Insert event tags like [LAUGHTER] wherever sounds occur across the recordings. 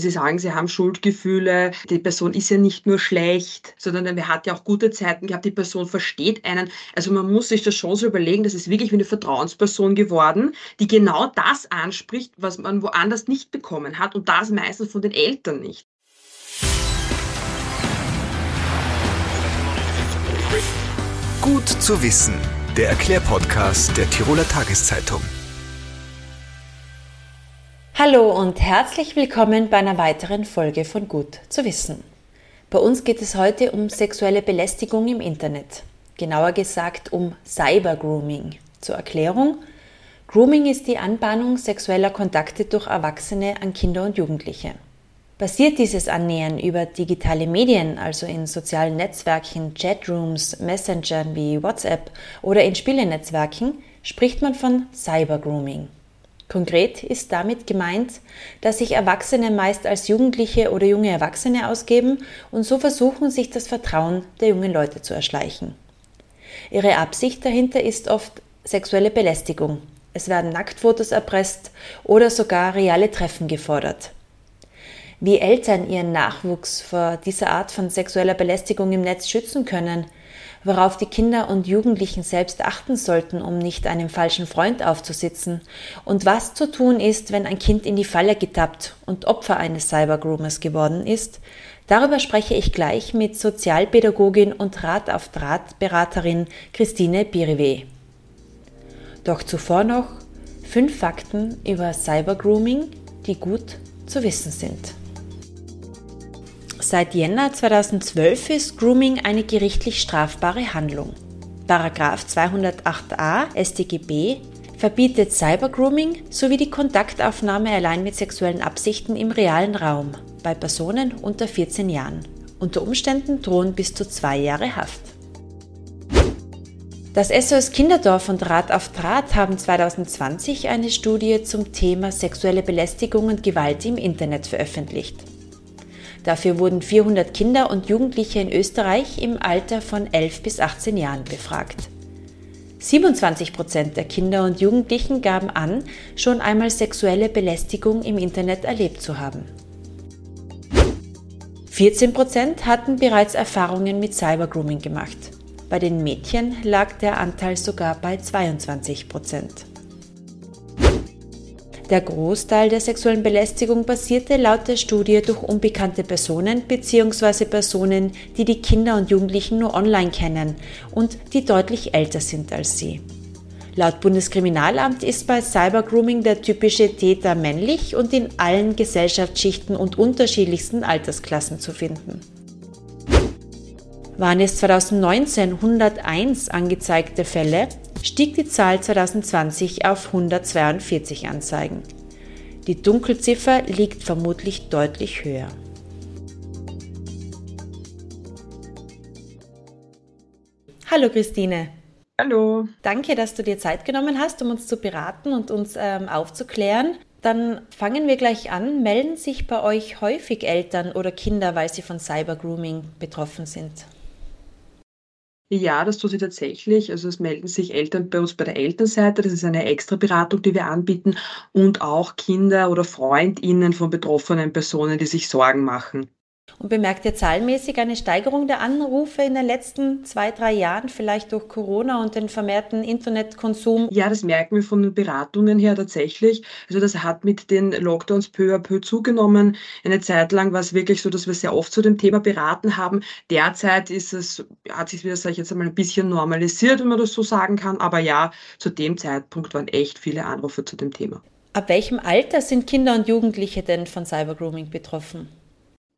Sie sagen, Sie haben Schuldgefühle, die Person ist ja nicht nur schlecht, sondern er hat ja auch gute Zeiten gehabt, die Person versteht einen. Also man muss sich das schon so überlegen, das ist wirklich wie eine Vertrauensperson geworden, die genau das anspricht, was man woanders nicht bekommen hat und das meistens von den Eltern nicht. Gut zu wissen, der Erklärpodcast der Tiroler Tageszeitung. Hallo und herzlich willkommen bei einer weiteren Folge von Gut zu wissen. Bei uns geht es heute um sexuelle Belästigung im Internet. Genauer gesagt um Cybergrooming. Zur Erklärung. Grooming ist die Anbahnung sexueller Kontakte durch Erwachsene an Kinder und Jugendliche. Basiert dieses Annähern über digitale Medien, also in sozialen Netzwerken, Chatrooms, Messengern wie WhatsApp oder in Spielenetzwerken, spricht man von Cybergrooming. Konkret ist damit gemeint, dass sich Erwachsene meist als Jugendliche oder junge Erwachsene ausgeben und so versuchen, sich das Vertrauen der jungen Leute zu erschleichen. Ihre Absicht dahinter ist oft sexuelle Belästigung. Es werden Nacktfotos erpresst oder sogar reale Treffen gefordert. Wie Eltern ihren Nachwuchs vor dieser Art von sexueller Belästigung im Netz schützen können, worauf die Kinder und Jugendlichen selbst achten sollten, um nicht einem falschen Freund aufzusitzen, und was zu tun ist, wenn ein Kind in die Falle getappt und Opfer eines Cybergroomers geworden ist, darüber spreche ich gleich mit Sozialpädagogin und Rat auf Draht Beraterin Christine Biriwe. Doch zuvor noch fünf Fakten über Cybergrooming, die gut zu wissen sind. Seit Jänner 2012 ist Grooming eine gerichtlich strafbare Handlung. Paragraph 208a StGB verbietet Cybergrooming sowie die Kontaktaufnahme allein mit sexuellen Absichten im realen Raum bei Personen unter 14 Jahren. Unter Umständen drohen bis zu zwei Jahre Haft. Das SOS Kinderdorf und Rat auf Draht haben 2020 eine Studie zum Thema sexuelle Belästigung und Gewalt im Internet veröffentlicht. Dafür wurden 400 Kinder und Jugendliche in Österreich im Alter von 11 bis 18 Jahren befragt. 27 Prozent der Kinder und Jugendlichen gaben an, schon einmal sexuelle Belästigung im Internet erlebt zu haben. 14 Prozent hatten bereits Erfahrungen mit Cybergrooming gemacht. Bei den Mädchen lag der Anteil sogar bei 22 Prozent. Der Großteil der sexuellen Belästigung passierte laut der Studie durch unbekannte Personen bzw. Personen, die die Kinder und Jugendlichen nur online kennen und die deutlich älter sind als sie. Laut Bundeskriminalamt ist bei Cybergrooming der typische Täter männlich und in allen Gesellschaftsschichten und unterschiedlichsten Altersklassen zu finden. Waren es 2019 101 angezeigte Fälle, stieg die Zahl 2020 auf 142 Anzeigen. Die Dunkelziffer liegt vermutlich deutlich höher. Hallo Christine. Hallo. Danke, dass du dir Zeit genommen hast, um uns zu beraten und uns ähm, aufzuklären. Dann fangen wir gleich an. Melden sich bei euch häufig Eltern oder Kinder, weil sie von Cybergrooming betroffen sind? Ja, das tut sie tatsächlich. Also es melden sich Eltern bei uns bei der Elternseite. Das ist eine extra Beratung, die wir anbieten. Und auch Kinder oder FreundInnen von betroffenen Personen, die sich Sorgen machen. Und bemerkt ihr zahlenmäßig eine Steigerung der Anrufe in den letzten zwei, drei Jahren, vielleicht durch Corona und den vermehrten Internetkonsum? Ja, das merken wir von den Beratungen her tatsächlich. Also das hat mit den Lockdowns peu à peu zugenommen. Eine Zeit lang war es wirklich so, dass wir sehr oft zu dem Thema beraten haben. Derzeit ist es, hat sich wieder, sage ich jetzt einmal, ein bisschen normalisiert, wenn man das so sagen kann. Aber ja, zu dem Zeitpunkt waren echt viele Anrufe zu dem Thema. Ab welchem Alter sind Kinder und Jugendliche denn von Cybergrooming betroffen?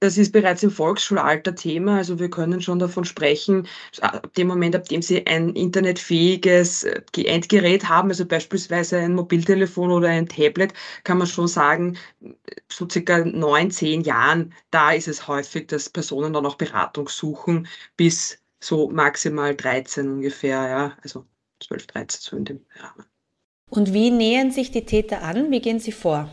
Das ist bereits im Volksschulalter Thema. Also wir können schon davon sprechen, ab dem Moment, ab dem Sie ein internetfähiges äh, Endgerät haben, also beispielsweise ein Mobiltelefon oder ein Tablet, kann man schon sagen, so circa neun, zehn Jahren, da ist es häufig, dass Personen dann auch Beratung suchen, bis so maximal 13 ungefähr, ja, also 12, 13, so in dem Rahmen. Und wie nähern sich die Täter an? Wie gehen sie vor?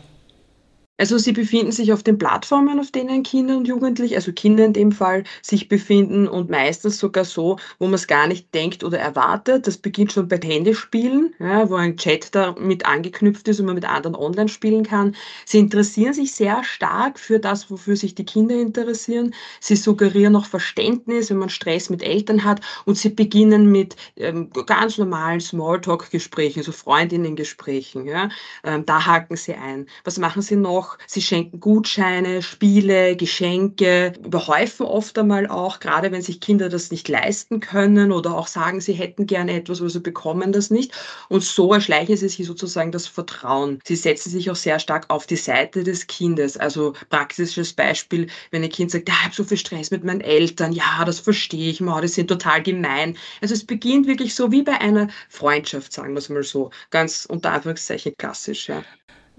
Also sie befinden sich auf den Plattformen, auf denen Kinder und Jugendliche, also Kinder in dem Fall, sich befinden und meistens sogar so, wo man es gar nicht denkt oder erwartet. Das beginnt schon bei Handyspielen, ja, wo ein Chat da mit angeknüpft ist und man mit anderen online spielen kann. Sie interessieren sich sehr stark für das, wofür sich die Kinder interessieren. Sie suggerieren auch Verständnis, wenn man Stress mit Eltern hat und sie beginnen mit ähm, ganz normalen Smalltalk-Gesprächen, so Freundinnen-Gesprächen. Ja. Ähm, da haken sie ein. Was machen sie noch? Auch, sie schenken Gutscheine, Spiele, Geschenke, überhäufen oft einmal auch, gerade wenn sich Kinder das nicht leisten können oder auch sagen, sie hätten gerne etwas, aber sie bekommen das nicht. Und so erschleichen sie sich sozusagen das Vertrauen. Sie setzen sich auch sehr stark auf die Seite des Kindes. Also praktisches Beispiel, wenn ein Kind sagt, ja, ich habe so viel Stress mit meinen Eltern, ja, das verstehe ich, mal, die sind total gemein. Also es beginnt wirklich so wie bei einer Freundschaft, sagen wir es mal so, ganz unter Anführungszeichen klassisch. Ja.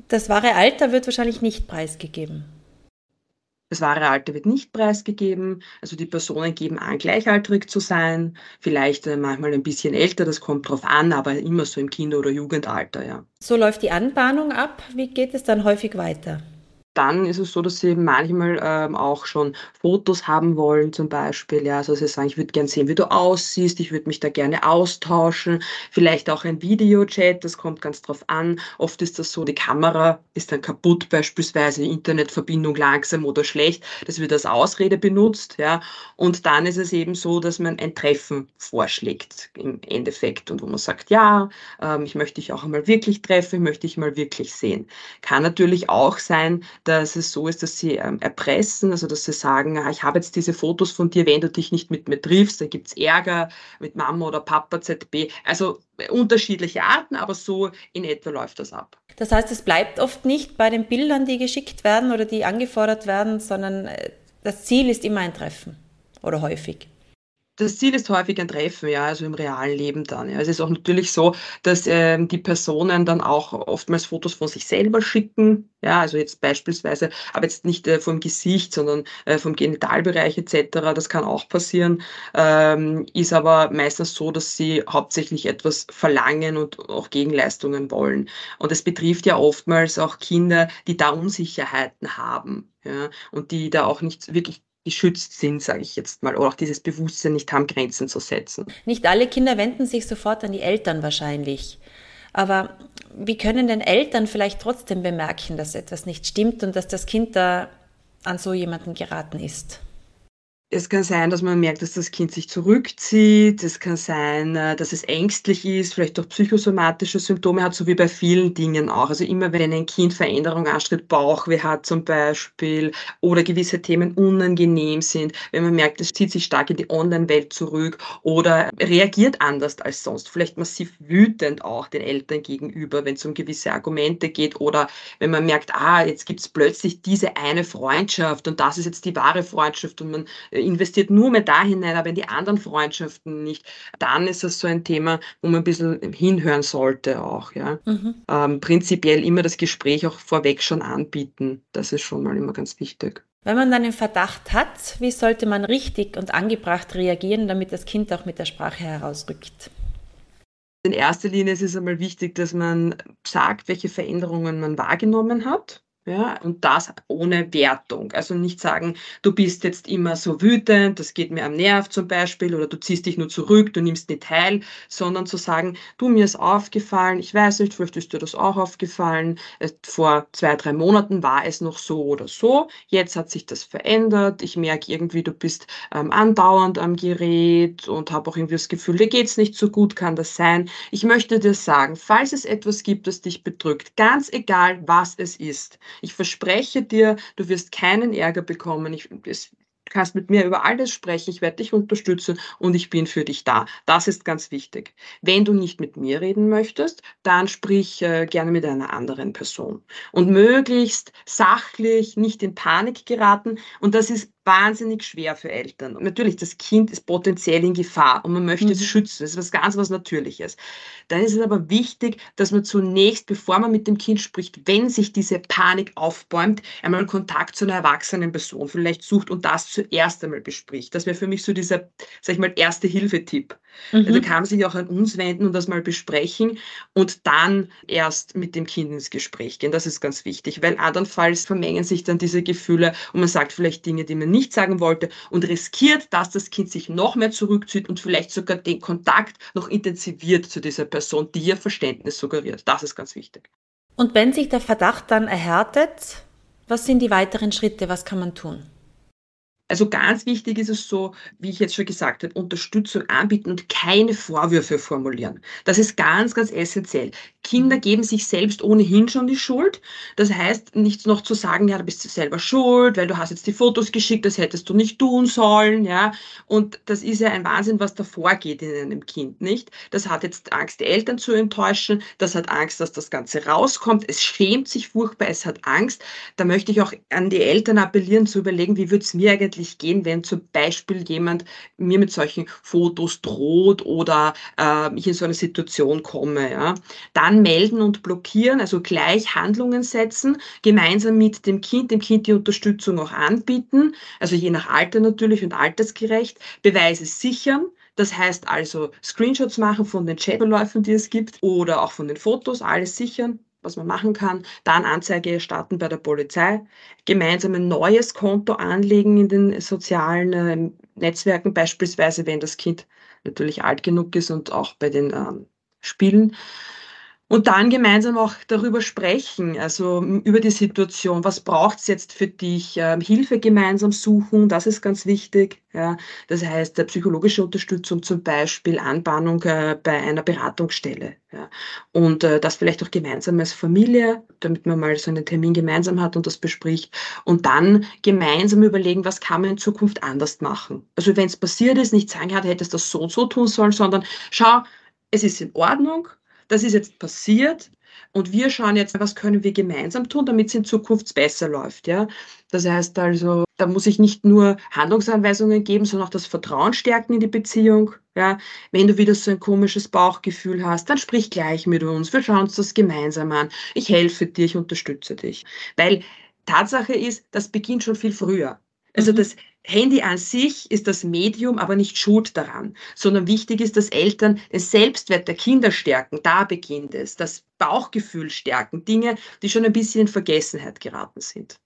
Das wahre Alter wird wahrscheinlich nicht preisgegeben. Das wahre Alter wird nicht preisgegeben. Also die Personen geben an, gleichaltrig zu sein. Vielleicht äh, manchmal ein bisschen älter, das kommt drauf an, aber immer so im Kinder- oder Jugendalter, ja. So läuft die Anbahnung ab. Wie geht es dann häufig weiter? Dann ist es so, dass sie manchmal ähm, auch schon Fotos haben wollen, zum Beispiel. Ja, also sie sagen, ich würde gerne sehen, wie du aussiehst, ich würde mich da gerne austauschen. Vielleicht auch ein Videochat, das kommt ganz drauf an. Oft ist das so, die Kamera ist dann kaputt, beispielsweise Internetverbindung langsam oder schlecht. Das wird als Ausrede benutzt. Ja, und dann ist es eben so, dass man ein Treffen vorschlägt im Endeffekt und wo man sagt, ja, ähm, ich möchte dich auch einmal wirklich treffen, ich möchte dich mal wirklich sehen. Kann natürlich auch sein, dass es so ist, dass sie ähm, erpressen, also dass sie sagen, ah, ich habe jetzt diese Fotos von dir, wenn du dich nicht mit mir triffst, da gibt's Ärger mit Mama oder Papa ZB. Also äh, unterschiedliche Arten, aber so in etwa läuft das ab. Das heißt, es bleibt oft nicht bei den Bildern, die geschickt werden oder die angefordert werden, sondern äh, das Ziel ist immer ein Treffen oder häufig das Ziel ist häufig ein Treffen, ja, also im realen Leben dann. Ja. Es ist auch natürlich so, dass ähm, die Personen dann auch oftmals Fotos von sich selber schicken, ja, also jetzt beispielsweise, aber jetzt nicht äh, vom Gesicht, sondern äh, vom Genitalbereich etc. Das kann auch passieren, ähm, ist aber meistens so, dass sie hauptsächlich etwas verlangen und auch Gegenleistungen wollen. Und es betrifft ja oftmals auch Kinder, die da Unsicherheiten haben. Ja, und die da auch nicht wirklich geschützt sind, sage ich jetzt mal, oder auch dieses Bewusstsein nicht haben, Grenzen zu setzen. Nicht alle Kinder wenden sich sofort an die Eltern wahrscheinlich. Aber wie können denn Eltern vielleicht trotzdem bemerken, dass etwas nicht stimmt und dass das Kind da an so jemanden geraten ist? Es kann sein, dass man merkt, dass das Kind sich zurückzieht. Es kann sein, äh, dass es ängstlich ist, vielleicht auch psychosomatische Symptome hat, so wie bei vielen Dingen auch. Also immer wenn ein Kind Veränderung anstritt, Bauchweh hat zum Beispiel oder gewisse Themen unangenehm sind, wenn man merkt, es zieht sich stark in die Online-Welt zurück oder reagiert anders als sonst, vielleicht massiv wütend auch den Eltern gegenüber, wenn es um gewisse Argumente geht oder wenn man merkt, ah, jetzt gibt es plötzlich diese eine Freundschaft und das ist jetzt die wahre Freundschaft und man investiert nur mehr da hinein, aber in die anderen Freundschaften nicht, dann ist das so ein Thema, wo man ein bisschen hinhören sollte auch. Ja. Mhm. Ähm, prinzipiell immer das Gespräch auch vorweg schon anbieten. Das ist schon mal immer ganz wichtig. Wenn man dann den Verdacht hat, wie sollte man richtig und angebracht reagieren, damit das Kind auch mit der Sprache herausrückt? In erster Linie ist es einmal wichtig, dass man sagt, welche Veränderungen man wahrgenommen hat ja, und das ohne Wertung. Also nicht sagen, du bist jetzt immer so wütend, das geht mir am Nerv zum Beispiel, oder du ziehst dich nur zurück, du nimmst nicht teil, sondern zu sagen, du, mir ist aufgefallen, ich weiß nicht, vielleicht ist dir das auch aufgefallen, vor zwei, drei Monaten war es noch so oder so, jetzt hat sich das verändert, ich merke irgendwie, du bist ähm, andauernd am Gerät und habe auch irgendwie das Gefühl, dir geht's nicht so gut, kann das sein. Ich möchte dir sagen, falls es etwas gibt, das dich bedrückt, ganz egal, was es ist, ich verspreche dir, du wirst keinen Ärger bekommen. Ich, es, du kannst mit mir über alles sprechen, ich werde dich unterstützen und ich bin für dich da. Das ist ganz wichtig. Wenn du nicht mit mir reden möchtest, dann sprich äh, gerne mit einer anderen Person. Und möglichst sachlich, nicht in Panik geraten. Und das ist wahnsinnig schwer für Eltern. Und natürlich, das Kind ist potenziell in Gefahr und man möchte mhm. es schützen. Das ist was ganz was Natürliches. Dann ist es aber wichtig, dass man zunächst, bevor man mit dem Kind spricht, wenn sich diese Panik aufbäumt, einmal Kontakt zu einer erwachsenen Person vielleicht sucht und das zuerst einmal bespricht. Das wäre für mich so dieser, sag ich mal, erste Hilfetipp. Mhm. Also kann man sich auch an uns wenden und das mal besprechen und dann erst mit dem Kind ins Gespräch gehen. Das ist ganz wichtig, weil andernfalls vermengen sich dann diese Gefühle und man sagt vielleicht Dinge, die man nicht sagen wollte und riskiert, dass das Kind sich noch mehr zurückzieht und vielleicht sogar den Kontakt noch intensiviert zu dieser Person, die ihr Verständnis suggeriert. Das ist ganz wichtig. Und wenn sich der Verdacht dann erhärtet, was sind die weiteren Schritte? Was kann man tun? Also ganz wichtig ist es so, wie ich jetzt schon gesagt habe, Unterstützung anbieten und keine Vorwürfe formulieren. Das ist ganz, ganz essentiell. Kinder mhm. geben sich selbst ohnehin schon die Schuld. Das heißt, nicht noch zu sagen, ja, du bist selber schuld, weil du hast jetzt die Fotos geschickt, das hättest du nicht tun sollen, ja. Und das ist ja ein Wahnsinn, was da vorgeht in einem Kind, nicht? Das hat jetzt Angst, die Eltern zu enttäuschen, das hat Angst, dass das Ganze rauskommt, es schämt sich furchtbar, es hat Angst. Da möchte ich auch an die Eltern appellieren, zu überlegen, wie würde es mir eigentlich eigentlich gehen, wenn zum Beispiel jemand mir mit solchen Fotos droht oder äh, ich in so eine Situation komme. Ja? Dann melden und blockieren, also gleich Handlungen setzen, gemeinsam mit dem Kind, dem Kind die Unterstützung auch anbieten, also je nach Alter natürlich und altersgerecht, Beweise sichern. Das heißt also Screenshots machen von den Chatverläufen, die es gibt oder auch von den Fotos, alles sichern, was man machen kann, dann Anzeige starten bei der Polizei, gemeinsam ein neues Konto anlegen in den sozialen äh, Netzwerken, beispielsweise wenn das Kind natürlich alt genug ist und auch bei den ähm, Spielen und dann gemeinsam auch darüber sprechen, also über die Situation. Was braucht's jetzt für dich? Ähm, Hilfe gemeinsam suchen, das ist ganz wichtig. Ja. Das heißt, psychologische Unterstützung zum Beispiel, Anbahnung äh, bei einer Beratungsstelle. Ja. Und äh, das vielleicht auch gemeinsam als Familie, damit man mal so einen Termin gemeinsam hat und das bespricht. Und dann gemeinsam überlegen, was kann man in Zukunft anders machen. Also wenn es passiert ist, nicht sagen, ja, hättest das so und so tun sollen, sondern schau, es ist in Ordnung, das ist jetzt passiert und wir schauen jetzt, was können wir gemeinsam tun, damit es in Zukunft besser läuft. Ja? Das heißt also, da muss ich nicht nur Handlungsanweisungen geben, sondern auch das Vertrauen stärken in die Beziehung. Ja? Wenn du wieder so ein komisches Bauchgefühl hast, dann sprich gleich mit uns. Wir schauen uns das gemeinsam an. Ich helfe dir, ich unterstütze dich. Weil Tatsache ist, das beginnt schon viel früher. Also mhm. das Handy an sich ist das Medium, aber nicht schuld daran, sondern wichtig ist, dass Eltern den Selbstwert der Kinder stärken. Da beginnt es. Das Bauchgefühl stärken. Dinge, die schon ein bisschen in Vergessenheit geraten sind.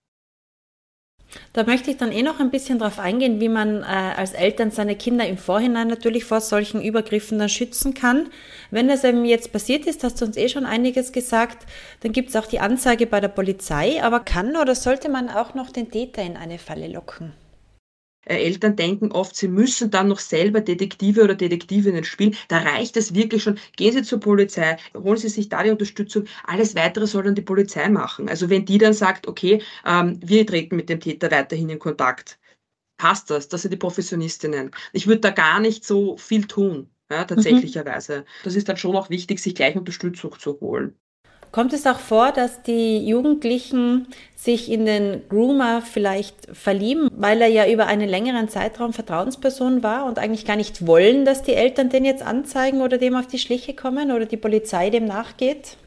Da möchte ich dann eh noch ein bisschen darauf eingehen, wie man äh, als Eltern seine Kinder im Vorhinein natürlich vor solchen Übergriffen dann schützen kann. Wenn das eben jetzt passiert ist, hast du uns eh schon einiges gesagt, dann gibt es auch die Anzeige bei der Polizei, aber kann oder sollte man auch noch den Täter in eine Falle locken? Äh, Eltern denken oft, sie müssen dann noch selber Detektive oder Detektivinnen spielen. Da reicht es wirklich schon. Gehen Sie zur Polizei, holen Sie sich da die Unterstützung. Alles Weitere soll dann die Polizei machen. Also wenn die dann sagt, okay, ähm, wir treten mit dem Täter weiterhin in Kontakt, passt das. Das sind die Professionistinnen. Ich würde da gar nicht so viel tun. Ja, tatsächlicherweise. Mhm. Das ist dann schon auch wichtig, sich gleich Unterstützung zu holen. Kommt es auch vor, dass die Jugendlichen sich in den Groomer vielleicht verlieben, weil er ja über einen längeren Zeitraum Vertrauensperson war und eigentlich gar nicht wollen, dass die Eltern den jetzt anzeigen oder dem auf die Schliche kommen oder die Polizei dem nachgeht?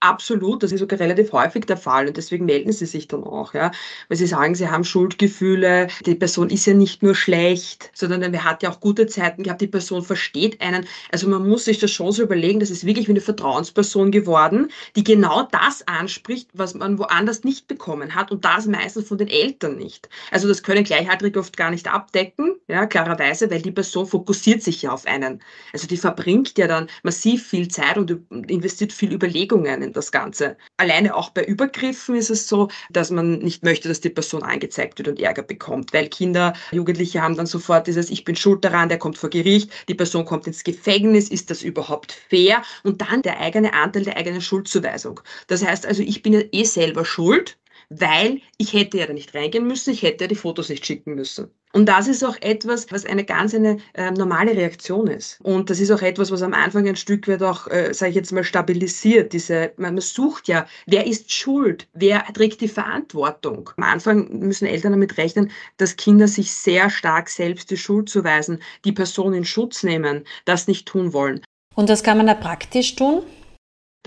Absolut, das ist sogar relativ häufig der Fall und deswegen melden sie sich dann auch, ja, weil sie sagen, sie haben Schuldgefühle, die Person ist ja nicht nur schlecht, sondern er hat ja auch gute Zeiten gehabt, die Person versteht einen. Also man muss sich das schon so überlegen, das ist wirklich wie eine Vertrauensperson geworden, die genau das anspricht, was man woanders nicht bekommen hat und das meistens von den Eltern nicht. Also das können Gleichaltrige oft gar nicht abdecken, ja, klarerweise, weil die Person fokussiert sich ja auf einen. Also die verbringt ja dann massiv viel Zeit und investiert viel Überlegungen in das Ganze. Alleine auch bei Übergriffen ist es so, dass man nicht möchte, dass die Person angezeigt wird und Ärger bekommt, weil Kinder, Jugendliche haben dann sofort dieses Ich bin schuld daran, der kommt vor Gericht, die Person kommt ins Gefängnis, ist das überhaupt fair? Und dann der eigene Anteil der eigenen Schuldzuweisung. Das heißt also, ich bin ja eh selber schuld, weil ich hätte ja da nicht reingehen müssen, ich hätte ja die Fotos nicht schicken müssen. Und das ist auch etwas, was eine ganz eine äh, normale Reaktion ist. Und das ist auch etwas, was am Anfang ein Stück weit auch, äh, sage ich jetzt mal, stabilisiert. Diese, man sucht ja, wer ist schuld? Wer trägt die Verantwortung? Am Anfang müssen Eltern damit rechnen, dass Kinder sich sehr stark selbst die Schuld zuweisen, die Person in Schutz nehmen, das nicht tun wollen. Und das kann man da praktisch tun?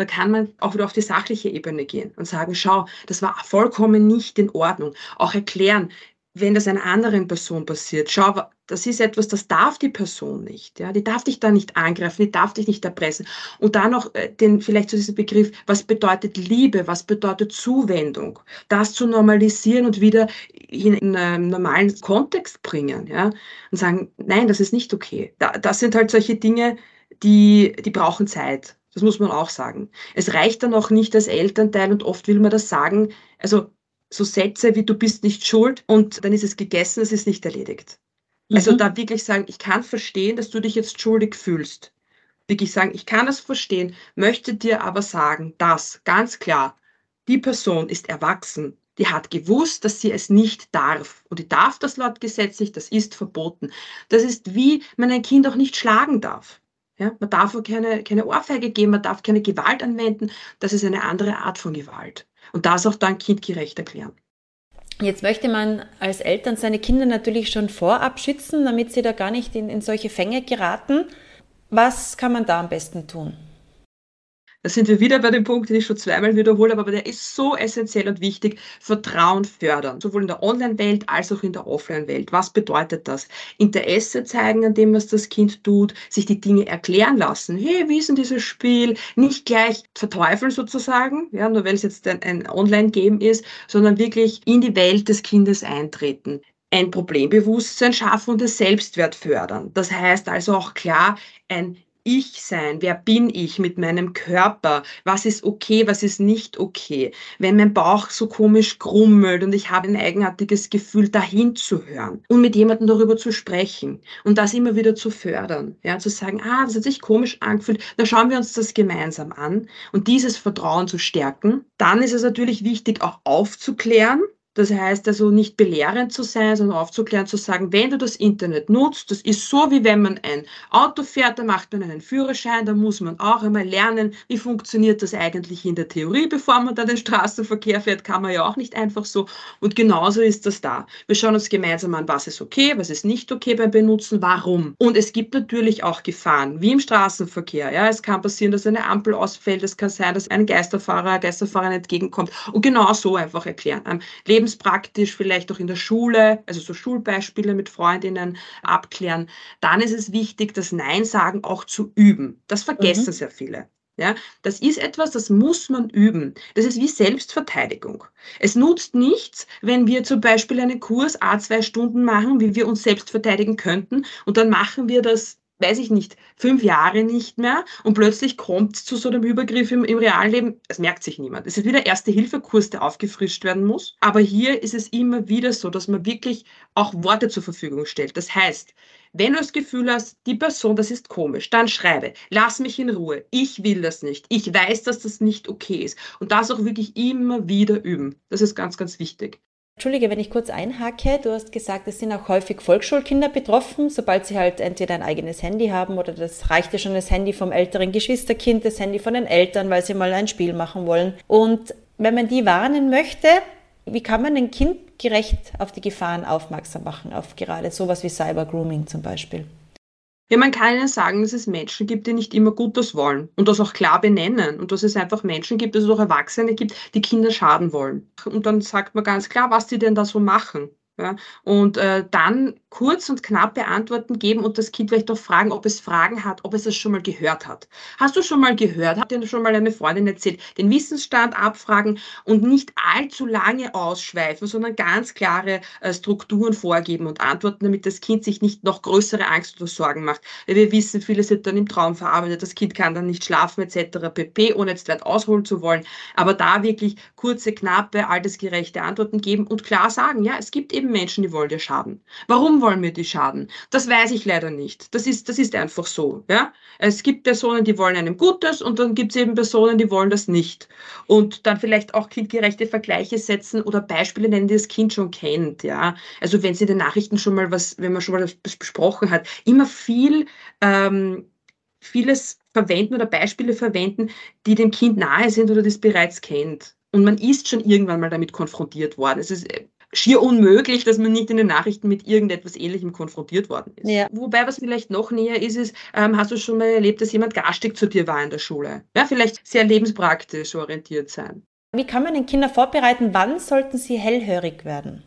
Da kann man auch wieder auf die sachliche Ebene gehen und sagen, schau, das war vollkommen nicht in Ordnung. Auch erklären, wenn das einer anderen Person passiert, schau, das ist etwas, das darf die Person nicht. Ja? Die darf dich da nicht angreifen, die darf dich nicht erpressen. Und dann noch äh, den, vielleicht zu diesem Begriff, was bedeutet Liebe, was bedeutet Zuwendung, das zu normalisieren und wieder in einen normalen Kontext bringen. Ja? Und sagen, nein, das ist nicht okay. das sind halt solche Dinge, die, die brauchen Zeit. Das muss man auch sagen. Es reicht dann auch nicht als Elternteil und oft will man das sagen. Also so Sätze wie du bist nicht schuld und dann ist es gegessen, es ist nicht erledigt. Also mhm. Also da wirklich sagen, ich kann verstehen, dass du dich jetzt schuldig fühlst. Wirklich sagen, ich kann das verstehen, möchte dir aber sagen, dass ganz klar, die Person ist erwachsen, die hat gewusst, dass sie es nicht darf. Und die darf das laut Gesetz nicht, das ist verboten. Das ist wie man ein Kind auch nicht schlagen darf. Ja, man darf keine, keine Ohrfeige geben, man darf keine Gewalt anwenden. Das ist eine andere Art von Gewalt. Und das auch dann kindgerecht erklären. Jetzt möchte man als Eltern seine Kinder natürlich schon vorab schützen, damit sie da gar nicht in, in solche Fänge geraten. Was kann man da am besten tun? Da sind wir wieder bei dem Punkt, den ich schon zweimal wiederhole, aber der ist so essentiell und wichtig. Vertrauen fördern, sowohl in der Online-Welt als auch in der Offline-Welt. Was bedeutet das? Interesse zeigen an dem, was das Kind tut, sich die Dinge erklären lassen. Hey, wie ist denn dieses Spiel? Nicht gleich verteufeln sozusagen, ja, nur weil es jetzt ein, ein Online-Game ist, sondern wirklich in die Welt des Kindes eintreten ein Problembewusstsein schaffen und das Selbstwert fördern. Das heißt also auch klar ein ich sein? Wer bin ich mit meinem Körper? Was ist okay, was ist nicht okay? Wenn mein Bauch so komisch grummelt und ich habe ein eigenartiges Gefühl, dahin zu hören und mit jemandem darüber zu sprechen und das immer wieder zu fördern. Ja, zu sagen, ah, das hat sich komisch angefühlt, dann schauen wir uns das gemeinsam an und dieses Vertrauen zu stärken. Dann ist es natürlich wichtig, auch aufzuklären, das heißt also nicht belehrend zu sein, sondern aufzuklären, zu sagen, wenn du das Internet nutzt, das ist so, wie wenn man ein Auto fährt, da macht man einen Führerschein, da muss man auch einmal lernen, wie funktioniert das eigentlich in der Theorie, bevor man dann den Straßenverkehr fährt, kann man ja auch nicht einfach so. Und genauso ist das da. Wir schauen uns gemeinsam an, was ist okay, was ist nicht okay beim Benutzen, warum. Und es gibt natürlich auch Gefahren, wie im Straßenverkehr. Ja, es kann passieren, dass eine Ampel ausfällt, es kann sein, dass ein Geisterfahrer, Geisterfahrer entgegenkommt. Und genau so einfach erklären. Am lebenspraktisch, vielleicht auch in der Schule, also so Schulbeispiele mit Freundinnen abklären. Dann ist es wichtig, das Nein sagen auch zu üben. Das vergessen mhm. sehr viele. Ja, das ist etwas, das muss man üben. Das ist wie Selbstverteidigung. Es nutzt nichts, wenn wir zum Beispiel einen Kurs A zwei Stunden machen, wie wir uns selbst verteidigen könnten, und dann machen wir das weiß ich nicht, fünf Jahre nicht mehr und plötzlich kommt es zu so einem Übergriff im, im realen Leben. Es merkt sich niemand. Es ist wieder Erste-Hilfe-Kurs, der aufgefrischt werden muss. Aber hier ist es immer wieder so, dass man wirklich auch Worte zur Verfügung stellt. Das heißt, wenn du das Gefühl hast, die Person, das ist komisch, dann schreibe, lass mich in Ruhe. Ich will das nicht. Ich weiß, dass das nicht okay ist. Und das auch wirklich immer wieder üben. Das ist ganz, ganz wichtig. Entschuldige, wenn ich kurz einhacke, du hast gesagt, es sind auch häufig Volksschulkinder betroffen, sobald sie halt entweder ein eigenes Handy haben oder das reicht ja schon das Handy vom älteren Geschwisterkind, das Handy von den Eltern, weil sie mal ein Spiel machen wollen. Und wenn man die warnen möchte, wie kann man ein Kind gerecht auf die Gefahren aufmerksam machen, auf gerade sowas wie Cybergrooming zum Beispiel? Ja, man kann ihnen sagen, dass es Menschen gibt, die nicht immer Gutes wollen und das auch klar benennen und dass es einfach Menschen gibt, dass es auch Erwachsene gibt, die Kinder schaden wollen. Und dann sagt man ganz klar, was die denn da so machen. Ja, und äh, dann kurz und knappe Antworten geben und das Kind vielleicht auch fragen, ob es Fragen hat, ob es das schon mal gehört hat. Hast du schon mal gehört? Hat dir schon mal eine Freundin erzählt? Den Wissensstand abfragen und nicht allzu lange ausschweifen, sondern ganz klare äh, Strukturen vorgeben und antworten, damit das Kind sich nicht noch größere Angst oder Sorgen macht. Wir wissen, vieles wird dann im Traum verarbeitet, das Kind kann dann nicht schlafen etc. pp, ohne jetzt weit ausholen zu wollen. Aber da wirklich kurze, knappe, altersgerechte Antworten geben und klar sagen, ja, es gibt eben eben Menschen, die wollen dir schaden. Warum wollen wir die schaden? Das weiß ich leider nicht. Das ist, das ist einfach so. Ja? Es gibt Personen, die wollen einem Gutes und dann gibt es eben Personen, die wollen das nicht. Und dann vielleicht auch kindgerechte Vergleiche setzen oder Beispiele nennen, die das Kind schon kennt. Ja? Also wenn sie in den Nachrichten schon mal was, wenn man schon mal das besprochen hat, immer viel ähm, vieles verwenden oder Beispiele verwenden, die dem Kind nahe sind oder das bereits kennt. Und man ist schon irgendwann mal damit konfrontiert worden. Es ist äh, schier unmöglich, dass man nicht in den Nachrichten mit irgendetwas Ähnlichem konfrontiert worden ist. Ja. Wobei, was vielleicht noch näher ist, ist, ähm, hast du schon mal erlebt, dass jemand garstig zu dir war in der Schule? Ja, vielleicht sehr lebenspraktisch orientiert sein. Wie kann man den Kinder vorbereiten, wann sollten sie hellhörig werden?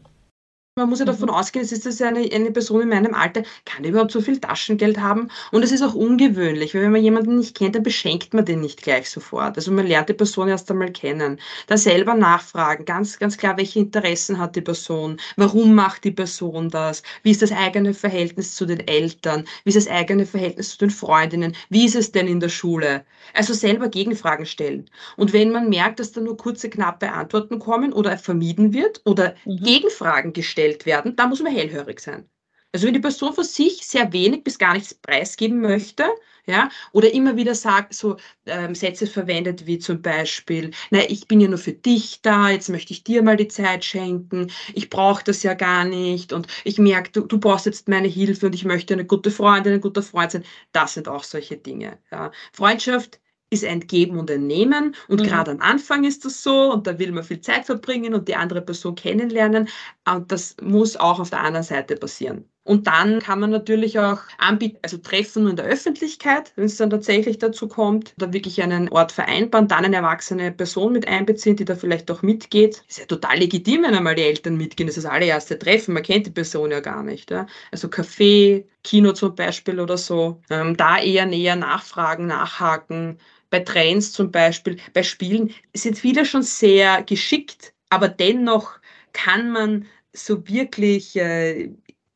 Man muss ja davon mhm. ausgehen, es ist das eine, eine Person in meinem Alter, kann überhaupt so viel Taschengeld haben. Und es ist auch ungewöhnlich, weil wenn man jemanden nicht kennt, dann beschenkt man den nicht gleich sofort. Also man lernt die Person erst einmal kennen. Dann selber nachfragen, ganz, ganz klar, welche Interessen hat die Person, warum macht die Person das, wie ist das eigene Verhältnis zu den Eltern, wie ist das eigene Verhältnis zu den Freundinnen, wie ist es denn in der Schule. Also selber Gegenfragen stellen. Und wenn man merkt, dass da nur kurze, knappe Antworten kommen oder vermieden wird oder mhm. Gegenfragen gestellt gestellt werden, da muss man hellhörig sein. Also wenn die Person von sich sehr wenig bis gar nichts preisgeben möchte, ja, oder immer wieder sagt, so ähm, Sätze verwendet wie zum Beispiel, na, ich bin ja nur für dich da, jetzt möchte ich dir mal die Zeit schenken, ich brauche das ja gar nicht und ich merke, du, du brauchst jetzt meine Hilfe und ich möchte eine gute Freundin, ein guter Freund sein. Das sind auch solche Dinge. Ja. Freundschaft ist ein Geben und ein Nehmen. Und mhm. gerade am Anfang ist das so und da will man viel Zeit verbringen und die andere Person kennenlernen. Und das muss auch auf der anderen Seite passieren. Und dann kann man natürlich auch anbieten, also Treffen in der Öffentlichkeit, wenn es dann tatsächlich dazu kommt, da wirklich einen Ort vereinbaren, dann eine erwachsene Person mit einbeziehen, die da vielleicht auch mitgeht. Ist ja total legitim, wenn einmal die Eltern mitgehen. Das ist das allererste Treffen, man kennt die Person ja gar nicht. Ja? Also Café, Kino zum Beispiel oder so. Ähm, da eher näher nachfragen, nachhaken, bei Trends zum Beispiel, bei Spielen sind viele schon sehr geschickt, aber dennoch kann man so wirklich äh,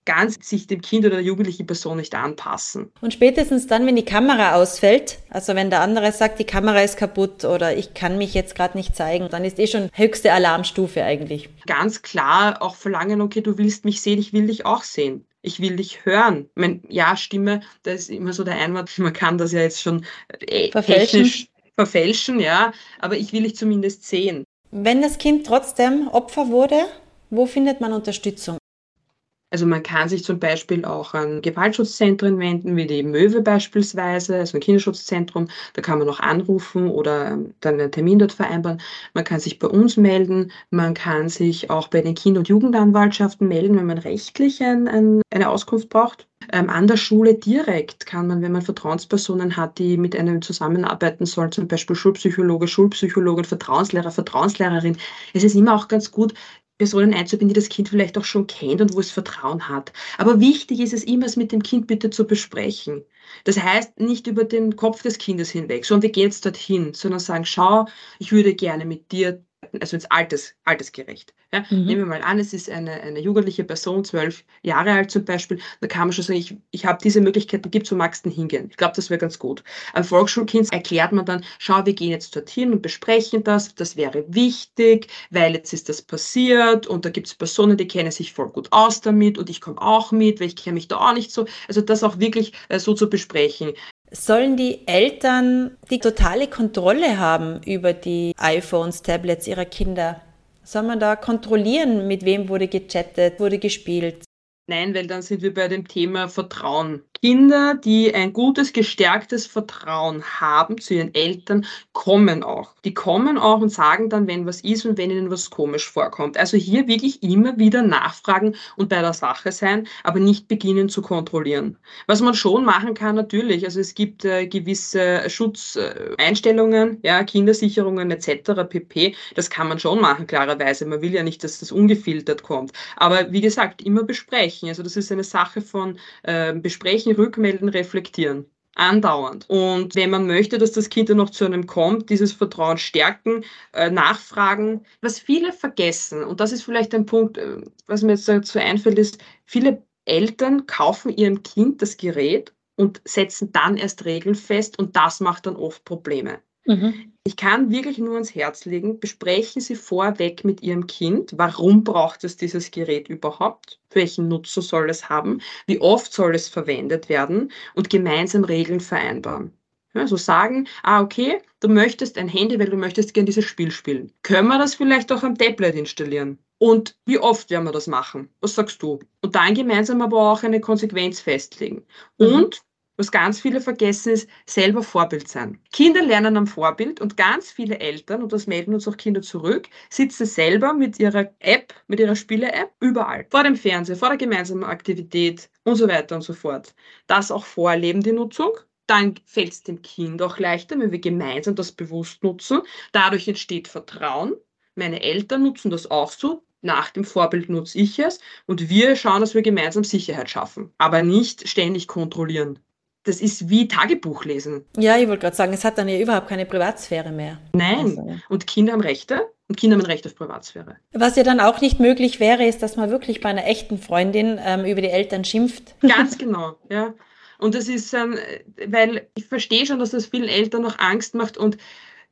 ganz sich dem Kind oder der jugendlichen Person nicht anpassen. Und spätestens dann, wenn die Kamera ausfällt, also wenn der andere sagt, die Kamera ist kaputt oder ich kann mich jetzt gerade nicht zeigen, dann ist eh schon höchste Alarmstufe eigentlich. Ganz klar auch verlangen, okay, du willst mich sehen, ich will dich auch sehen ich will dich hören. Mein Ja-Stimme, da ist immer so der Einwand, man kann das ja jetzt schon äh, verfälschen. verfälschen, ja, aber ich will dich zumindest sehen. Wenn das Kind trotzdem Opfer wurde, wo findet man Unterstützung? Also man kann sich zum Beispiel auch an Gewaltschutzzentren wenden, wie die Möwe beispielsweise, also ein Kinderschutzzentrum. Da kann man auch anrufen oder ähm, dann einen Termin dort vereinbaren. Man kann sich bei uns melden. Man kann sich auch bei den Kinder- und Jugendanwaltschaften melden, wenn man rechtlich ein, ein, eine Auskunft braucht. Ähm, an der Schule direkt kann man, wenn man Vertrauenspersonen hat, die mit einem zusammenarbeiten sollen, zum Beispiel Schulpsychologe, Schulpsychologin, Vertrauenslehrer, Vertrauenslehrerin. Es ist immer auch ganz gut, Personen einzubinden, die das Kind vielleicht auch schon kennt und wo es Vertrauen hat. Aber wichtig ist es immer, es mit dem Kind bitte zu besprechen. Das heißt, nicht über den Kopf des Kindes hinweg, sondern wir gehen jetzt dorthin, sondern sagen, schau, ich würde gerne mit dir also ins Alters, altersgerecht. Ja? Mhm. Nehmen wir mal an, es ist eine, eine jugendliche Person, zwölf Jahre alt zum Beispiel, da kann man schon sagen, ich, ich habe diese Möglichkeiten, gibt, wo magst du hingehen. Ich glaube, das wäre ganz gut. Am Volksschulkind erklärt man dann, schau, wir gehen jetzt dorthin und besprechen das, das wäre wichtig, weil jetzt ist das passiert und da gibt es Personen, die kennen sich voll gut aus damit und ich komme auch mit, weil ich kenne mich da auch nicht so. Also das auch wirklich äh, so zu besprechen. Sollen die Eltern die totale Kontrolle haben über die iPhones, Tablets ihrer Kinder? Soll man da kontrollieren, mit wem wurde gechattet, wurde gespielt? Nein, weil dann sind wir bei dem Thema Vertrauen. Kinder, die ein gutes, gestärktes Vertrauen haben zu ihren Eltern, kommen auch. Die kommen auch und sagen dann, wenn was ist und wenn ihnen was komisch vorkommt. Also hier wirklich immer wieder nachfragen und bei der Sache sein, aber nicht beginnen zu kontrollieren. Was man schon machen kann, natürlich, also es gibt äh, gewisse Schutzeinstellungen, ja, Kindersicherungen etc. pp. Das kann man schon machen, klarerweise. Man will ja nicht, dass das ungefiltert kommt. Aber wie gesagt, immer besprechen. Also das ist eine Sache von äh, Besprechen Gesprächen rückmelden, reflektieren. Andauernd. Und wenn man möchte, dass das Kind dann noch zu einem kommt, dieses Vertrauen stärken, äh, nachfragen. Was viele vergessen, und das ist vielleicht ein Punkt, äh, was mir jetzt dazu einfällt, ist, viele Eltern kaufen ihrem Kind das Gerät und setzen dann erst Regeln fest und das macht dann oft Probleme. Mhm. Ich kann wirklich nur ans Herz legen, besprechen Sie vorweg mit Ihrem Kind, warum braucht es dieses Gerät überhaupt, welchen Nutzen soll es haben, wie oft soll es verwendet werden und gemeinsam Regeln vereinbaren. Also sagen, ah, okay, du möchtest ein Handy, weil du möchtest gerne dieses Spiel spielen. Können wir das vielleicht auch am Tablet installieren? Und wie oft werden wir das machen? Was sagst du? Und dann gemeinsam aber auch eine Konsequenz festlegen. Mhm. Und was ganz viele vergessen, ist selber Vorbild sein. Kinder lernen am Vorbild und ganz viele Eltern, und das melden uns auch Kinder zurück, sitzen selber mit ihrer App, mit ihrer Spiele-App überall. Vor dem Fernseher, vor der gemeinsamen Aktivität und so weiter und so fort. Das auch vorleben, die Nutzung. Dann fällt es dem Kind auch leichter, wenn wir gemeinsam das bewusst nutzen. Dadurch entsteht Vertrauen. Meine Eltern nutzen das auch so nach dem Vorbild nutze ich es und wir schauen, dass wir gemeinsam Sicherheit schaffen, aber nicht ständig kontrollieren das ist wie Tagebuch lesen. Ja, ich wollte gerade sagen, es hat dann ja überhaupt keine Privatsphäre mehr. Nein. Also. Und Kinder haben Rechte und Kinder haben ein Recht auf Privatsphäre. Was ja dann auch nicht möglich wäre, ist, dass man wirklich bei einer echten Freundin ähm, über die Eltern schimpft. [LAUGHS] Ganz genau, ja. Und das ist, ähm, weil ich verstehe schon, dass das vielen Eltern noch Angst macht und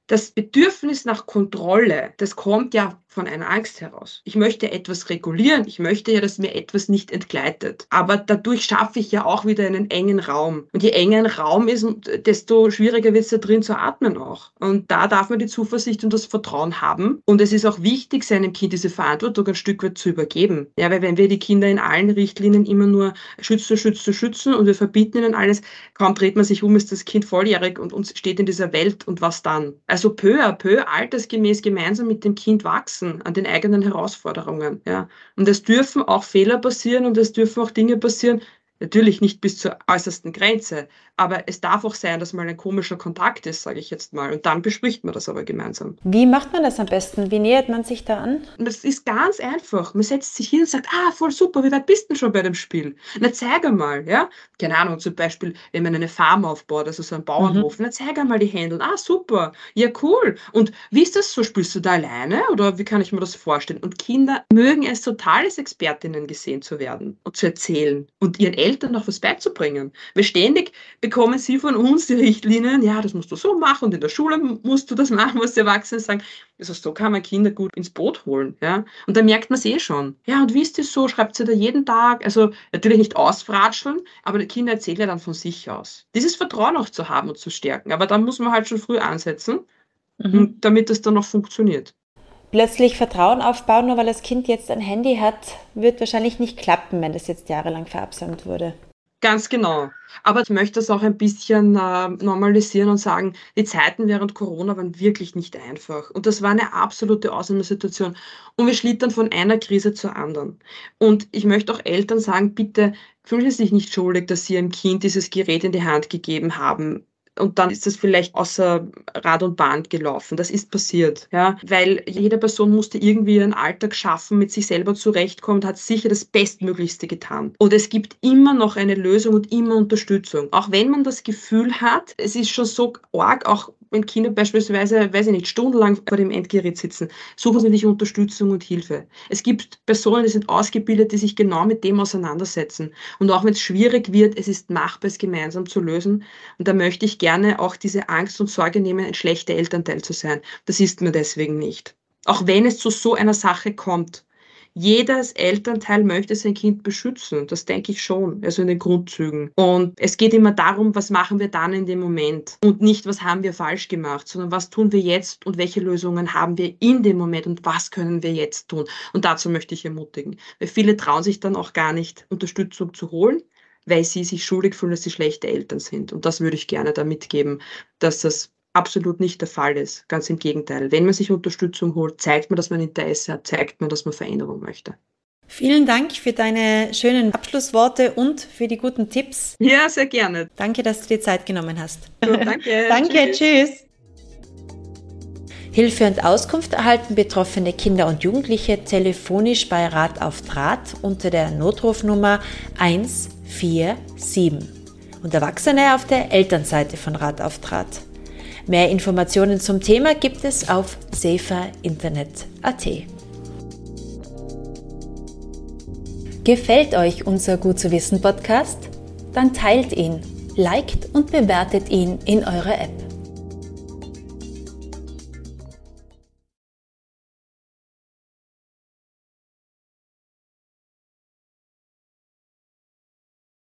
das Bedürfnis nach Kontrolle, das kommt ja von einer Angst heraus. Ich möchte etwas regulieren. Ich möchte ja, dass mir etwas nicht entgleitet. Aber dadurch schaffe ich ja auch wieder einen engen Raum. Und je enger ein Raum ist, desto schwieriger wird es da drin zu atmen auch. Und da darf man die Zuversicht und das Vertrauen haben. Und es ist auch wichtig, seinem Kind diese Verantwortung ein Stück weit zu übergeben. Ja, weil wenn wir die Kinder in allen Richtlinien immer nur schützen, schützen, schützen und wir verbieten ihnen alles, kaum dreht man sich um, ist das Kind volljährig und uns steht in dieser Welt und was dann? Also peu à peu, altersgemäß gemeinsam mit dem Kind wachsen wachsen an den eigenen Herausforderungen. Ja. Und es dürfen auch Fehler passieren und es dürfen auch Dinge passieren, Natürlich nicht bis zur äußersten Grenze, aber es darf auch sein, dass mal ein komischer Kontakt ist, sage ich jetzt mal. Und dann bespricht man das aber gemeinsam. Wie macht man das am besten? Wie nähert man sich da an? Das ist ganz einfach. Man setzt sich hin und sagt, ah, voll super, wie weit bist du denn schon bei dem Spiel? Na, zeig einmal, ja? Keine Ahnung, zum Beispiel, wenn man eine Farm aufbaut, also so einen Bauernhof, mhm. na, zeig einmal die Hände. Ah, super, ja, cool. Und wie ist das so? Spielst du da alleine oder wie kann ich mir das vorstellen? Und Kinder mögen es total, als Expertinnen gesehen zu werden und zu erzählen und ihren Eltern noch was beizubringen. Weil ständig bekommen sie von uns die Richtlinien, ja, das musst du so machen und in der Schule musst du das machen, was die Erwachsenen sagen. Also so kann man Kinder gut ins Boot holen. Ja? Und da merkt man es eh schon. Ja, und wie ist das so? Schreibt sie da jeden Tag? Also natürlich nicht ausfratscheln, aber die Kinder erzählen ja dann von sich aus. Dieses Vertrauen auch zu haben und zu stärken. Aber da muss man halt schon früh ansetzen, mhm. damit das dann noch funktioniert plötzlich Vertrauen aufbauen, nur weil das Kind jetzt ein Handy hat, wird wahrscheinlich nicht klappen, wenn das jetzt jahrelang verabsäumt wurde. Ganz genau. Aber ich möchte das auch ein bisschen äh, normalisieren und sagen, die Zeiten während Corona waren wirklich nicht einfach. Und das war eine absolute Ausnahmesituation. Und wir schlittern von einer Krise zur anderen. Und ich möchte auch Eltern sagen, bitte fühlen Sie sich nicht schuldig, dass Sie Ihrem Kind dieses Gerät in die Hand gegeben haben und dann ist das vielleicht außer Rad und Bahn gelaufen. Das ist passiert, ja, weil jede Person musste irgendwie ihren Alltag schaffen, mit sich selber zurechtkommen, hat sicher das Bestmöglichste getan. Und es gibt immer noch eine Lösung und immer Unterstützung. Auch wenn man das Gefühl hat, es ist schon so arg, auch wenn Kinder beispielsweise, weiß ich nicht, stundenlang vor dem Endgerät sitzen, suchen sie sich Unterstützung und Hilfe. Es gibt Personen, die sind ausgebildet, die sich genau mit dem auseinandersetzen. Und auch wenn es schwierig wird, es ist machbar, es gemeinsam zu lösen. Und da möchte ich gerne auch diese Angst und Sorge nehmen, ein schlechter Elternteil zu sein. Das ist mir deswegen nicht. Auch wenn es zu so einer Sache kommt jedes Elternteil möchte sein Kind beschützen. Das denke ich schon, also in den Grundzügen. Und es geht immer darum, was machen wir dann in dem Moment und nicht, was haben wir falsch gemacht, sondern was tun wir jetzt und welche Lösungen haben wir in dem Moment und was können wir jetzt tun. Und dazu möchte ich ermutigen. Weil viele trauen sich dann auch gar nicht, Unterstützung zu holen weil sie sich schuldig fühlen, dass sie schlechte Eltern sind. Und das würde ich gerne da mitgeben, dass das absolut nicht der Fall ist. Ganz im Gegenteil. Wenn man sich Unterstützung holt, zeigt man, dass man Interesse hat, zeigt man, dass man Veränderung möchte. Vielen Dank für deine schönen Abschlussworte und für die guten Tipps. Ja, sehr gerne. Danke, dass du dir Zeit genommen hast. So, danke. [LAUGHS] danke, tschüss. tschüss. Hilfe und Auskunft erhalten betroffene Kinder und Jugendliche telefonisch bei Rat auf Draht unter der Notrufnummer 147 und Erwachsene auf der Elternseite von Rat auf Draht. Mehr Informationen zum Thema gibt es auf saferinternet.at. Gefällt euch unser Gut zu wissen Podcast? Dann teilt ihn, liked und bewertet ihn in eurer App.